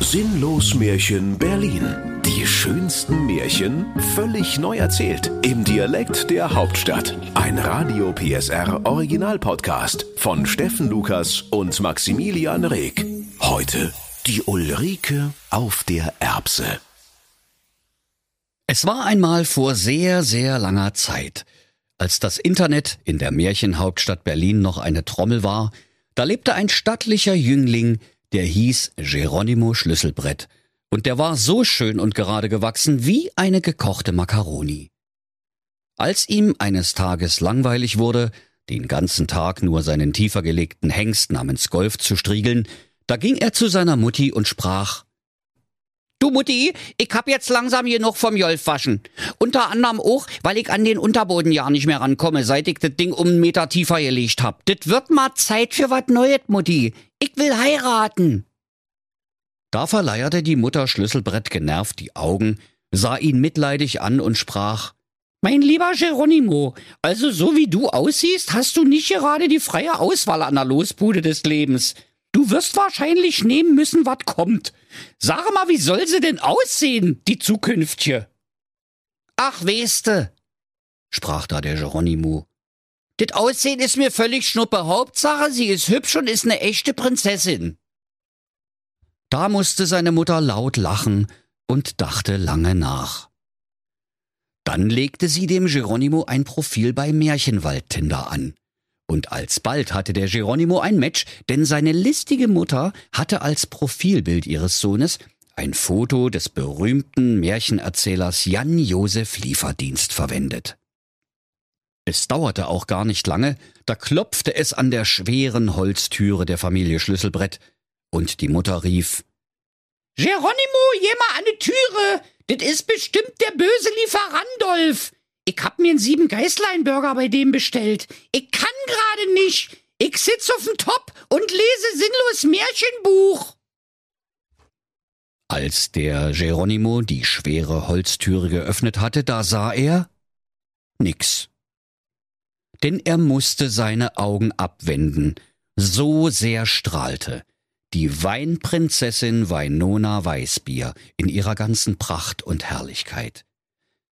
Sinnlos Märchen Berlin. Die schönsten Märchen völlig neu erzählt. Im Dialekt der Hauptstadt. Ein Radio PSR Original Podcast von Steffen Lukas und Maximilian Reg. Heute die Ulrike auf der Erbse. Es war einmal vor sehr, sehr langer Zeit. Als das Internet in der Märchenhauptstadt Berlin noch eine Trommel war, da lebte ein stattlicher Jüngling, der hieß Geronimo Schlüsselbrett, und der war so schön und gerade gewachsen wie eine gekochte Makaroni. Als ihm eines Tages langweilig wurde, den ganzen Tag nur seinen tiefer gelegten Hengst namens Golf zu striegeln, da ging er zu seiner Mutti und sprach Du Mutti, ich hab jetzt langsam genug vom Jolfwaschen. Unter anderem auch, weil ich an den Unterboden ja nicht mehr rankomme, seit ich das Ding um einen Meter tiefer gelegt hab. Das wird mal Zeit für was Neues, Mutti. Ich will heiraten. Da verleierte die Mutter Schlüsselbrett genervt die Augen, sah ihn mitleidig an und sprach Mein lieber Geronimo, also so wie du aussiehst, hast du nicht gerade die freie Auswahl an der Losbude des Lebens. Du wirst wahrscheinlich nehmen müssen, was kommt. Sag mal, wie soll sie denn aussehen, die zukünftige? Ach, weste, sprach da der Geronimo. Das Aussehen ist mir völlig schnuppe. Hauptsache, sie ist hübsch und ist eine echte Prinzessin. Da musste seine Mutter laut lachen und dachte lange nach. Dann legte sie dem Geronimo ein Profil bei Märchenwaldtinder an. Und alsbald hatte der Geronimo ein Match, denn seine listige Mutter hatte als Profilbild ihres Sohnes ein Foto des berühmten Märchenerzählers Jan Josef Lieferdienst verwendet. Es dauerte auch gar nicht lange, da klopfte es an der schweren Holztüre der Familie Schlüsselbrett, und die Mutter rief Geronimo, mal an die Türe, das ist bestimmt der böse Lieferandolf. Ich hab mir einen sieben Geißlein-Burger bei dem bestellt. Ich kann gerade nicht. Ich sitz auf dem Top und lese sinnlos Märchenbuch. Als der Geronimo die schwere Holztüre geöffnet hatte, da sah er nix. Denn er musste seine Augen abwenden, so sehr strahlte die Weinprinzessin Weinona Weißbier in ihrer ganzen Pracht und Herrlichkeit.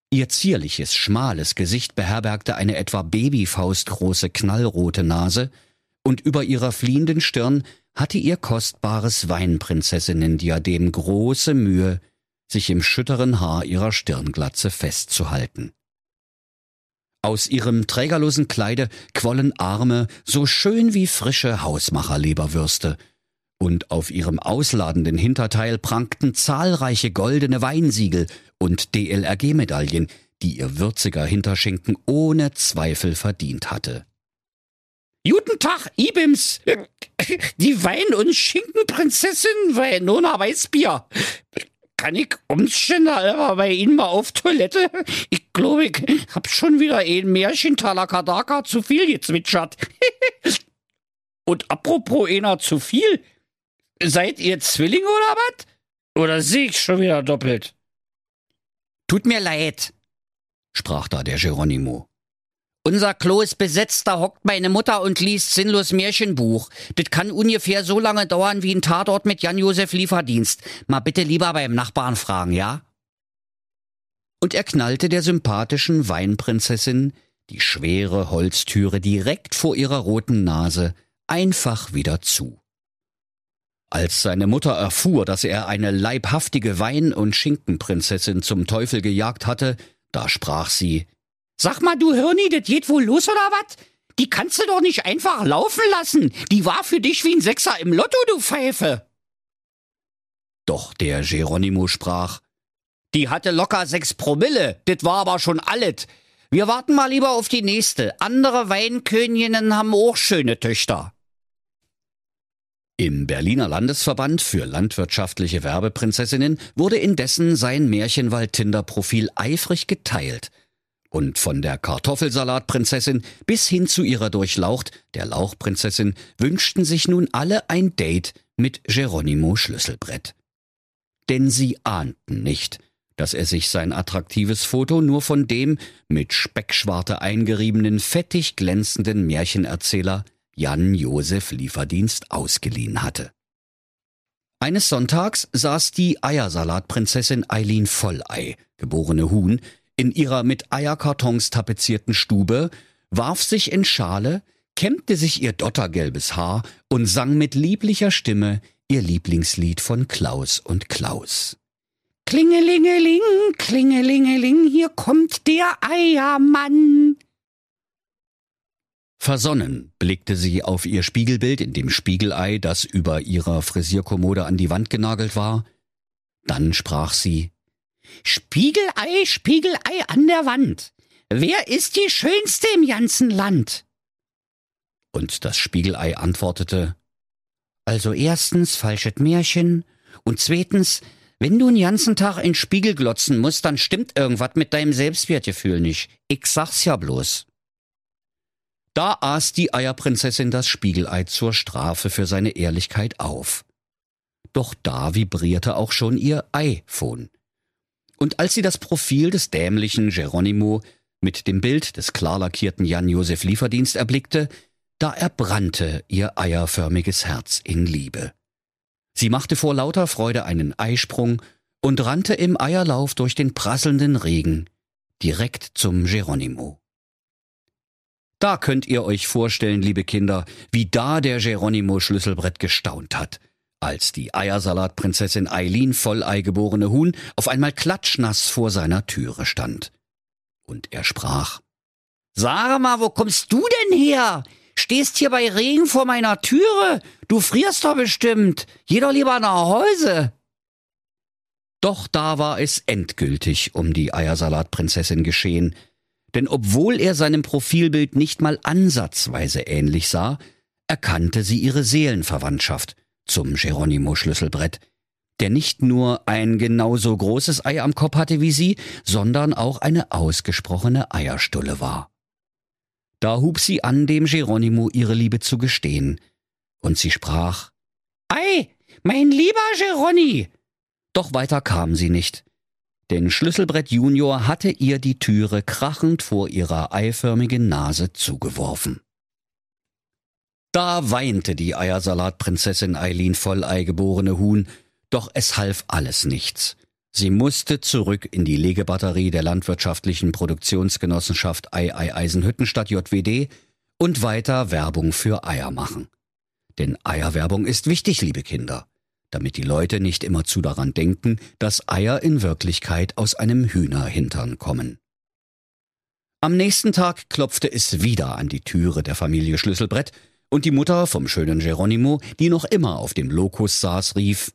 Ihr zierliches, schmales Gesicht beherbergte eine etwa babyfaustgroße knallrote Nase, und über ihrer fliehenden Stirn hatte ihr kostbares Weinprinzessinnendiadem große Mühe, sich im schütteren Haar ihrer Stirnglatze festzuhalten. Aus ihrem trägerlosen Kleide quollen Arme, so schön wie frische Hausmacherleberwürste, und auf ihrem ausladenden Hinterteil prangten zahlreiche goldene Weinsiegel und DLRG-Medaillen, die ihr würziger Hinterschinken ohne Zweifel verdient hatte. Guten Tag, Ibims! Die Wein- und Schinkenprinzessin Weinona Weißbier. Kann ich umständlich bei Ihnen mal auf Toilette? Ich glaube, ich hab schon wieder ein Märchentaler Kadaka zu viel gezwitschert. Und apropos einer zu viel, Seid ihr Zwillinge oder was? Oder sehe ich schon wieder doppelt? Tut mir leid, sprach da der Geronimo. Unser Klo ist besetzt, da hockt meine Mutter und liest sinnlos Märchenbuch. Das kann ungefähr so lange dauern wie ein Tatort mit Jan-Josef Lieferdienst. Mal bitte lieber beim Nachbarn fragen, ja? Und er knallte der sympathischen Weinprinzessin die schwere Holztüre direkt vor ihrer roten Nase einfach wieder zu. Als seine Mutter erfuhr, dass er eine leibhaftige Wein- und Schinkenprinzessin zum Teufel gejagt hatte, da sprach sie Sag mal, du Hirni, das geht wohl los oder was? Die kannst du doch nicht einfach laufen lassen. Die war für dich wie ein Sechser im Lotto, du Pfeife. Doch der Geronimo sprach Die hatte locker sechs Promille, das war aber schon alles. Wir warten mal lieber auf die nächste. Andere Weinköniginnen haben auch schöne Töchter. Im Berliner Landesverband für landwirtschaftliche Werbeprinzessinnen wurde indessen sein Märchenwald-Tinder-Profil eifrig geteilt. Und von der Kartoffelsalatprinzessin bis hin zu ihrer Durchlaucht, der Lauchprinzessin, wünschten sich nun alle ein Date mit Geronimo Schlüsselbrett. Denn sie ahnten nicht, dass er sich sein attraktives Foto nur von dem mit Speckschwarte eingeriebenen, fettig glänzenden Märchenerzähler Jan Josef Lieferdienst ausgeliehen hatte. Eines Sonntags saß die Eiersalatprinzessin Eileen Vollei, geborene Huhn, in ihrer mit Eierkartons tapezierten Stube, warf sich in Schale, kämmte sich ihr dottergelbes Haar und sang mit lieblicher Stimme ihr Lieblingslied von Klaus und Klaus. Klingelingeling, klingelingeling, hier kommt der Eiermann. Versonnen blickte sie auf ihr Spiegelbild in dem Spiegelei, das über ihrer Frisierkommode an die Wand genagelt war. Dann sprach sie Spiegelei, Spiegelei an der Wand. Wer ist die Schönste im ganzen Land? Und das Spiegelei antwortete Also erstens falschet Märchen und zweitens, wenn du den ganzen Tag in Spiegel glotzen musst, dann stimmt irgendwas mit deinem Selbstwertgefühl nicht. Ich sag's ja bloß. Da aß die Eierprinzessin das Spiegelei zur Strafe für seine Ehrlichkeit auf. Doch da vibrierte auch schon ihr iPhone. Und als sie das Profil des dämlichen Geronimo mit dem Bild des klar lackierten Jan-Josef Lieferdienst erblickte, da erbrannte ihr eierförmiges Herz in Liebe. Sie machte vor lauter Freude einen Eisprung und rannte im Eierlauf durch den prasselnden Regen direkt zum Geronimo. Da könnt ihr euch vorstellen, liebe Kinder, wie da der Geronimo Schlüsselbrett gestaunt hat, als die Eiersalatprinzessin Eileen Vollei geborene Huhn auf einmal klatschnass vor seiner Türe stand. Und er sprach Sag mal, wo kommst du denn her? Stehst hier bei Regen vor meiner Türe? Du frierst doch bestimmt. Geh doch lieber nach Hause. Doch da war es endgültig um die Eiersalatprinzessin geschehen, denn obwohl er seinem Profilbild nicht mal ansatzweise ähnlich sah, erkannte sie ihre Seelenverwandtschaft zum Geronimo-Schlüsselbrett, der nicht nur ein genauso großes Ei am Kopf hatte wie sie, sondern auch eine ausgesprochene Eierstulle war. Da hub sie an, dem Geronimo ihre Liebe zu gestehen, und sie sprach Ei, mein lieber Geroni. Doch weiter kam sie nicht, denn Schlüsselbrett Junior hatte ihr die Türe krachend vor ihrer eiförmigen Nase zugeworfen. Da weinte die Eiersalatprinzessin Eileen Vollei geborene Huhn, doch es half alles nichts. Sie musste zurück in die Legebatterie der landwirtschaftlichen Produktionsgenossenschaft Ei Ei Eisenhüttenstadt JWD und weiter Werbung für Eier machen. Denn Eierwerbung ist wichtig, liebe Kinder damit die Leute nicht immerzu daran denken, dass Eier in Wirklichkeit aus einem Hühnerhintern kommen. Am nächsten Tag klopfte es wieder an die Türe der Familie Schlüsselbrett, und die Mutter vom schönen Geronimo, die noch immer auf dem Lokus saß, rief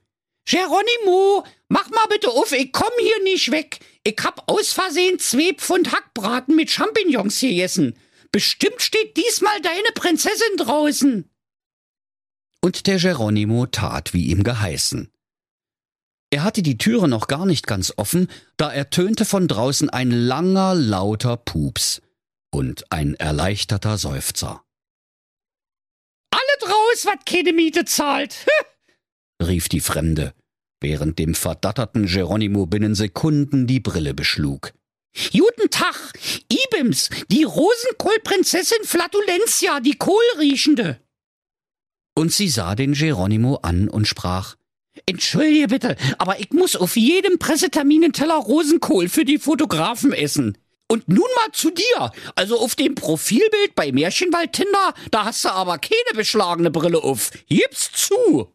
Geronimo, mach mal bitte auf, ich komm hier nicht weg. Ich hab aus Versehen zwei Pfund Hackbraten mit Champignons gegessen. Bestimmt steht diesmal deine Prinzessin draußen und der Geronimo tat, wie ihm geheißen. Er hatte die Türe noch gar nicht ganz offen, da ertönte von draußen ein langer, lauter Pups und ein erleichterter Seufzer. Alle draus, wat keine Miete zahlt, rief die Fremde, während dem verdatterten Geronimo binnen Sekunden die Brille beschlug. Guten Tag, Ibims, die Rosenkohlprinzessin Flatulentia, die Kohlriechende und sie sah den Geronimo an und sprach Entschuldige bitte, aber ich muss auf jedem Pressetermin Teller Rosenkohl für die Fotografen essen. Und nun mal zu dir. Also auf dem Profilbild bei Märchenwald Tinder, da hast du aber keine beschlagene Brille auf. Gib's zu.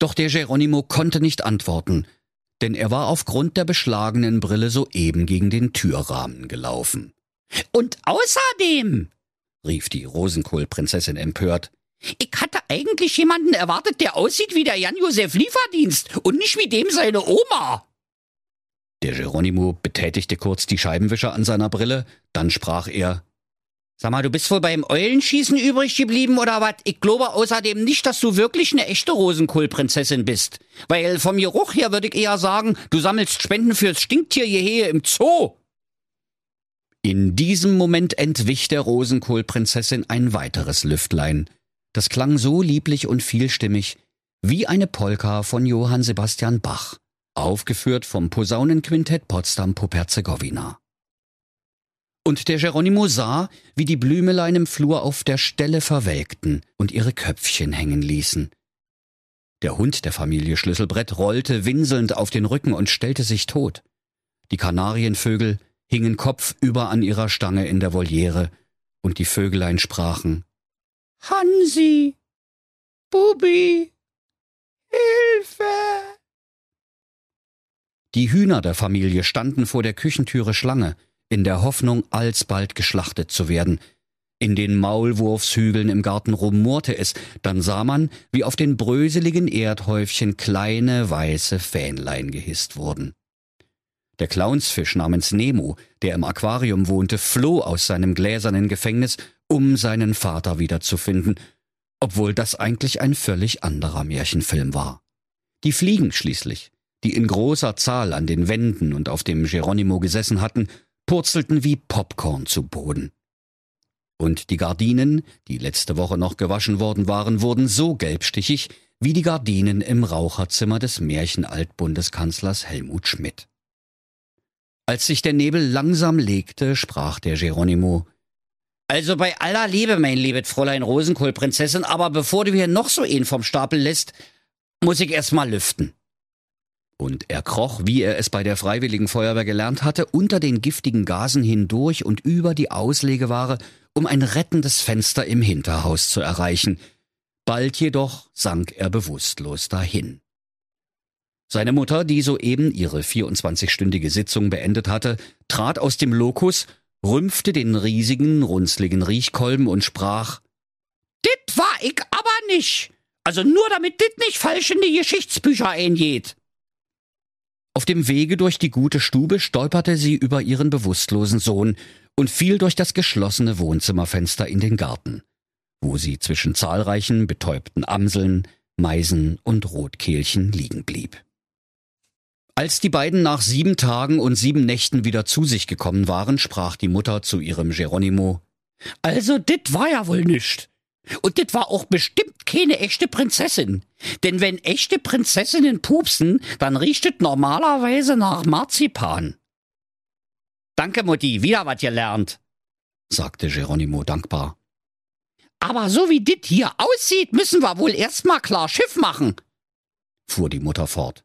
Doch der Geronimo konnte nicht antworten, denn er war aufgrund der beschlagenen Brille soeben gegen den Türrahmen gelaufen. Und außerdem, rief die Rosenkohlprinzessin empört, ich hatte eigentlich jemanden erwartet, der aussieht wie der Jan-Josef Lieferdienst und nicht wie dem seine Oma. Der Geronimo betätigte kurz die Scheibenwischer an seiner Brille, dann sprach er Sag mal, du bist wohl beim Eulenschießen übrig geblieben oder was? Ich glaube außerdem nicht, dass du wirklich eine echte Rosenkohlprinzessin bist. Weil vom Geruch her würde ich eher sagen, du sammelst Spenden fürs Stinktiergehehe im Zoo. In diesem Moment entwich der Rosenkohlprinzessin ein weiteres Lüftlein. Das klang so lieblich und vielstimmig wie eine Polka von Johann Sebastian Bach, aufgeführt vom Posaunenquintett Potsdam-Poperzegowina. Und der Geronimo sah, wie die Blümelein im Flur auf der Stelle verwelkten und ihre Köpfchen hängen ließen. Der Hund der Familie Schlüsselbrett rollte winselnd auf den Rücken und stellte sich tot. Die Kanarienvögel hingen kopfüber an ihrer Stange in der Voliere, und die Vögelein sprachen Hansi, Bubi, Hilfe! Die Hühner der Familie standen vor der Küchentüre Schlange, in der Hoffnung, alsbald geschlachtet zu werden. In den Maulwurfshügeln im Garten rumorte es, dann sah man, wie auf den bröseligen Erdhäufchen kleine weiße Fähnlein gehisst wurden. Der Clownsfisch namens Nemo, der im Aquarium wohnte, floh aus seinem gläsernen Gefängnis, um seinen Vater wiederzufinden, obwohl das eigentlich ein völlig anderer Märchenfilm war. Die Fliegen schließlich, die in großer Zahl an den Wänden und auf dem Geronimo gesessen hatten, purzelten wie Popcorn zu Boden. Und die Gardinen, die letzte Woche noch gewaschen worden waren, wurden so gelbstichig wie die Gardinen im Raucherzimmer des Märchenaltbundeskanzlers Helmut Schmidt. Als sich der Nebel langsam legte, sprach der Geronimo Also bei aller Liebe, mein liebes Fräulein Rosenkohlprinzessin, aber bevor du hier noch so einen vom Stapel lässt, muss ich erst mal lüften. Und er kroch, wie er es bei der Freiwilligen Feuerwehr gelernt hatte, unter den giftigen Gasen hindurch und über die Auslegeware, um ein rettendes Fenster im Hinterhaus zu erreichen. Bald jedoch sank er bewusstlos dahin. Seine Mutter, die soeben ihre 24-stündige Sitzung beendet hatte, trat aus dem Lokus, rümpfte den riesigen, runzligen Riechkolben und sprach Dit war ich aber nicht. Also nur damit dit nicht falsch in die Geschichtsbücher eingeht. Auf dem Wege durch die gute Stube stolperte sie über ihren bewusstlosen Sohn und fiel durch das geschlossene Wohnzimmerfenster in den Garten, wo sie zwischen zahlreichen betäubten Amseln, Meisen und Rotkehlchen liegen blieb. Als die beiden nach sieben Tagen und sieben Nächten wieder zu sich gekommen waren, sprach die Mutter zu ihrem Geronimo Also dit war ja wohl nischt. Und dit war auch bestimmt keine echte Prinzessin. Denn wenn echte Prinzessinnen pupsen, dann riecht es normalerweise nach Marzipan. Danke, Mutti, wieder was gelernt, sagte Geronimo dankbar. Aber so wie dit hier aussieht, müssen wir wohl erst mal klar Schiff machen, fuhr die Mutter fort.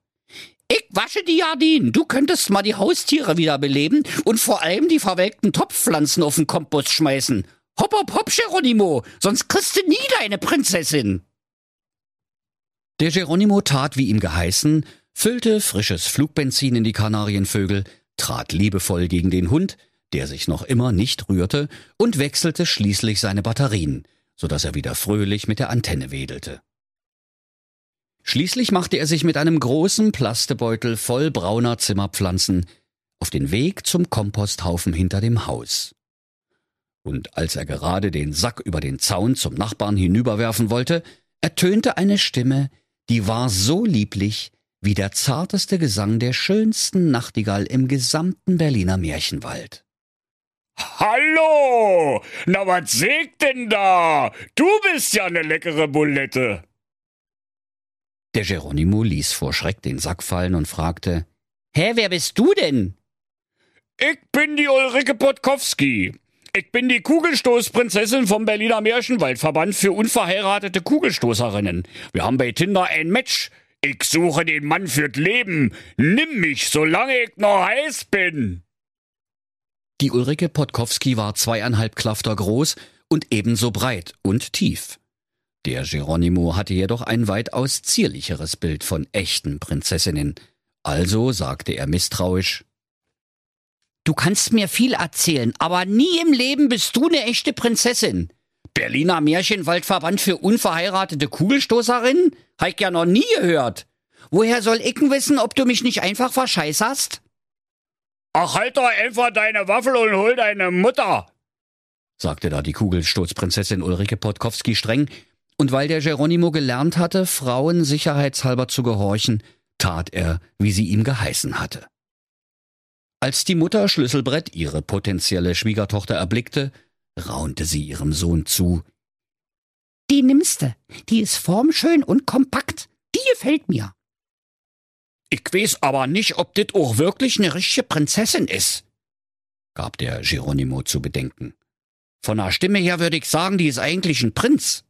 Ich wasche die Jardinen. Du könntest mal die Haustiere wiederbeleben und vor allem die verwelkten Topfpflanzen auf den Kompost schmeißen. Hopp, hopp, hopp, Geronimo, sonst kriegst du nie deine Prinzessin. Der Geronimo tat, wie ihm geheißen, füllte frisches Flugbenzin in die Kanarienvögel, trat liebevoll gegen den Hund, der sich noch immer nicht rührte, und wechselte schließlich seine Batterien, so dass er wieder fröhlich mit der Antenne wedelte. Schließlich machte er sich mit einem großen Plastebeutel voll brauner Zimmerpflanzen auf den Weg zum Komposthaufen hinter dem Haus. Und als er gerade den Sack über den Zaun zum Nachbarn hinüberwerfen wollte, ertönte eine Stimme, die war so lieblich wie der zarteste Gesang der schönsten Nachtigall im gesamten Berliner Märchenwald. Hallo! Na, was sägt denn da? Du bist ja ne leckere Bulette. Der Geronimo ließ vor Schreck den Sack fallen und fragte, Hä, wer bist du denn? Ich bin die Ulrike Podkowski. Ich bin die Kugelstoßprinzessin vom Berliner Märchenwaldverband für unverheiratete Kugelstoßerinnen. Wir haben bei Tinder ein Match. Ich suche den Mann fürs Leben. Nimm mich, solange ich noch heiß bin. Die Ulrike Podkowski war zweieinhalb Klafter groß und ebenso breit und tief. Der Geronimo hatte jedoch ein weitaus zierlicheres Bild von echten Prinzessinnen. Also sagte er misstrauisch Du kannst mir viel erzählen, aber nie im Leben bist du eine echte Prinzessin. Berliner Märchenwaldverband für unverheiratete Kugelstoßerinnen? Hab ich ja noch nie gehört. Woher soll ich wissen, ob du mich nicht einfach verscheißerst? Ach, halt doch einfach deine Waffel und hol deine Mutter, sagte da die Kugelstoßprinzessin Ulrike Podkowski streng, und weil der Geronimo gelernt hatte, Frauen sicherheitshalber zu gehorchen, tat er, wie sie ihm geheißen hatte. Als die Mutter Schlüsselbrett ihre potenzielle Schwiegertochter erblickte, raunte sie ihrem Sohn zu. Die nimmste, die ist formschön und kompakt, die gefällt mir. Ich weiß aber nicht, ob dit auch wirklich eine richtige Prinzessin ist, gab der Geronimo zu bedenken. Von der Stimme her würde ich sagen, die ist eigentlich ein Prinz.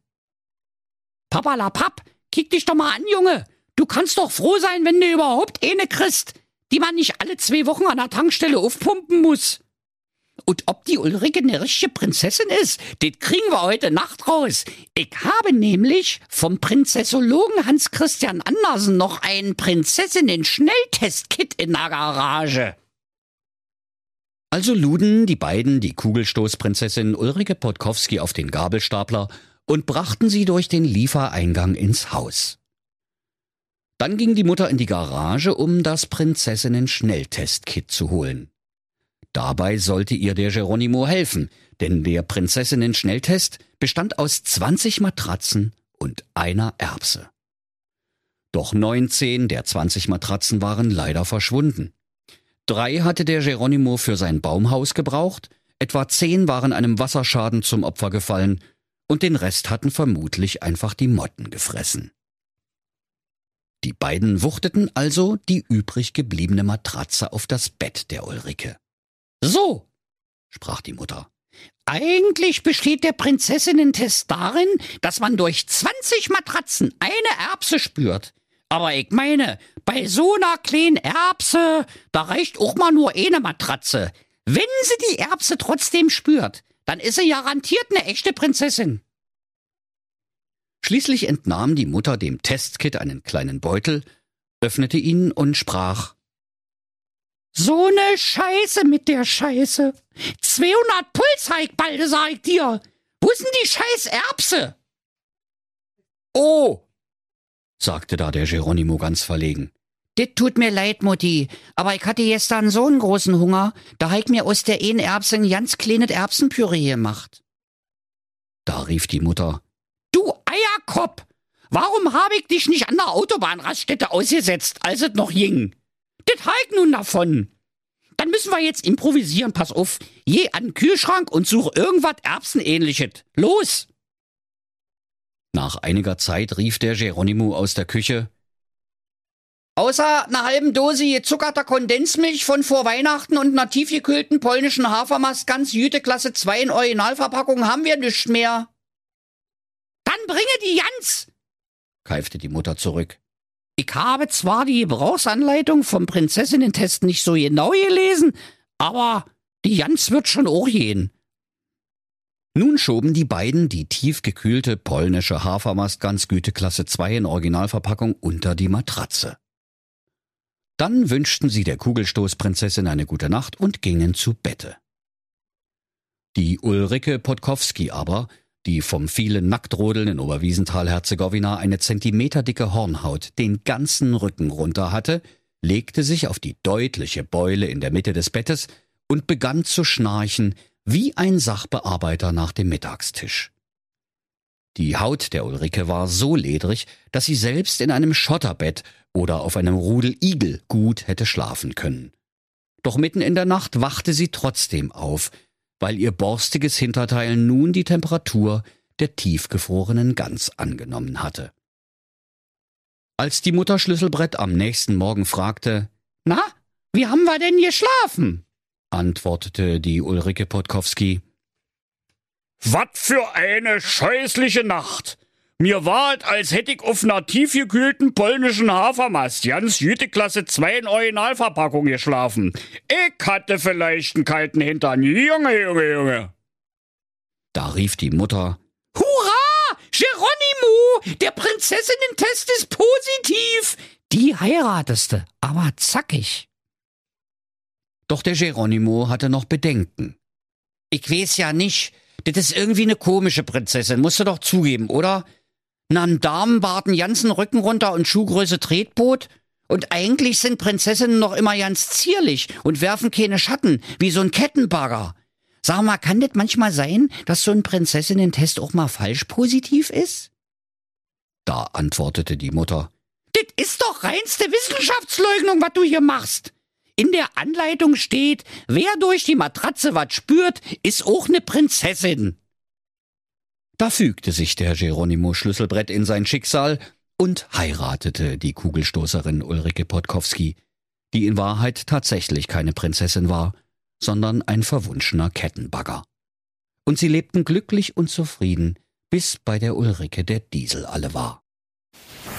Papalapap, kick dich doch mal an, Junge. Du kannst doch froh sein, wenn du überhaupt eine kriegst, die man nicht alle zwei Wochen an der Tankstelle aufpumpen muss. Und ob die Ulrike eine richtige Prinzessin ist, das kriegen wir heute Nacht raus. Ich habe nämlich vom Prinzessologen Hans Christian Andersen noch einen Prinzessinnen-Schnelltest-Kit in der Garage. Also luden die beiden die Kugelstoßprinzessin Ulrike Podkowski auf den Gabelstapler und brachten sie durch den Liefereingang ins Haus. Dann ging die Mutter in die Garage, um das Prinzessinnen-Schnelltest-Kit zu holen. Dabei sollte ihr der Geronimo helfen, denn der Prinzessinnen-Schnelltest bestand aus 20 Matratzen und einer Erbse. Doch 19 der 20 Matratzen waren leider verschwunden. Drei hatte der Geronimo für sein Baumhaus gebraucht, etwa zehn waren einem Wasserschaden zum Opfer gefallen und den Rest hatten vermutlich einfach die Motten gefressen. Die beiden wuchteten also die übrig gebliebene Matratze auf das Bett der Ulrike. So, sprach die Mutter. Eigentlich besteht der Prinzessinnen-Test darin, dass man durch 20 Matratzen eine Erbse spürt. Aber ich meine, bei so einer kleinen Erbse, da reicht auch mal nur eine Matratze. Wenn sie die Erbse trotzdem spürt, dann ist sie garantiert eine echte Prinzessin. Schließlich entnahm die Mutter dem Testkit einen kleinen Beutel, öffnete ihn und sprach So ne Scheiße mit der Scheiße. 200 Pulsheikbalde, sag ich dir. Wo denn die scheiß Erbse? Oh, sagte da der Geronimo ganz verlegen. Dit tut mir leid, Mutti, aber ich hatte gestern so einen großen Hunger, da ich mir aus der einen Erbse ein ganz kleines Erbsenpüree gemacht. Da rief die Mutter. Eierkopf! Warum hab ich dich nicht an der Autobahnraststätte ausgesetzt, als es noch ging? Das halt nun davon. Dann müssen wir jetzt improvisieren, pass auf. Je an den Kühlschrank und such irgendwas Erbsenähnliches. Los! Nach einiger Zeit rief der Geronimo aus der Küche. Außer einer halben Dose gezuckerter Kondensmilch von vor Weihnachten und einer tiefgekühlten polnischen Hafermast ganz Jüte Klasse 2 in Originalverpackung haben wir nichts mehr. Bringe die Jans, keifte die Mutter zurück. Ich habe zwar die Gebrauchsanleitung vom Prinzessinnen-Test nicht so genau gelesen, aber die Jans wird schon auch gehen. Nun schoben die beiden die tiefgekühlte polnische Hafermast ganz Güteklasse 2 in Originalverpackung unter die Matratze. Dann wünschten sie der Kugelstoßprinzessin eine gute Nacht und gingen zu Bette. Die Ulrike Podkowski aber, die vom vielen Nacktrodeln in Oberwiesenthal-Herzegowina eine zentimeterdicke Hornhaut den ganzen Rücken runter hatte, legte sich auf die deutliche Beule in der Mitte des Bettes und begann zu schnarchen wie ein Sachbearbeiter nach dem Mittagstisch. Die Haut der Ulrike war so ledrig, dass sie selbst in einem Schotterbett oder auf einem Rudel Igel gut hätte schlafen können. Doch mitten in der Nacht wachte sie trotzdem auf, weil ihr borstiges Hinterteil nun die Temperatur der tiefgefrorenen Gans angenommen hatte. Als die Mutter Schlüsselbrett am nächsten Morgen fragte, Na, wie haben wir denn geschlafen? antwortete die Ulrike Podkowski. Was für eine scheußliche Nacht! Mir war es, als hätte ich auf einer tiefgekühlten polnischen Hafermast ganz Jüteklasse 2 in Originalverpackung geschlafen. Ich hatte vielleicht einen kalten Hintern. Junge, Junge, Junge. Da rief die Mutter. Hurra! Geronimo! Der Prinzessinnen-Test ist positiv! Die heirateste, aber zackig. Doch der Geronimo hatte noch Bedenken. Ich weiß ja nicht. Das ist irgendwie eine komische Prinzessin, musst du doch zugeben, oder? Nahm Damenbart einen ganzen Rücken runter und Schuhgröße Tretboot? Und eigentlich sind Prinzessinnen noch immer ganz zierlich und werfen keine Schatten, wie so ein Kettenbagger. Sag mal, kann das manchmal sein, dass so ein Prinzessinnen-Test auch mal falsch positiv ist? Da antwortete die Mutter. Das ist doch reinste Wissenschaftsleugnung, was du hier machst. In der Anleitung steht, wer durch die Matratze was spürt, ist auch ne Prinzessin. Da fügte sich der Geronimo Schlüsselbrett in sein Schicksal und heiratete die Kugelstoßerin Ulrike Podkowski, die in Wahrheit tatsächlich keine Prinzessin war, sondern ein verwunschener Kettenbagger. Und sie lebten glücklich und zufrieden, bis bei der Ulrike der Diesel alle war.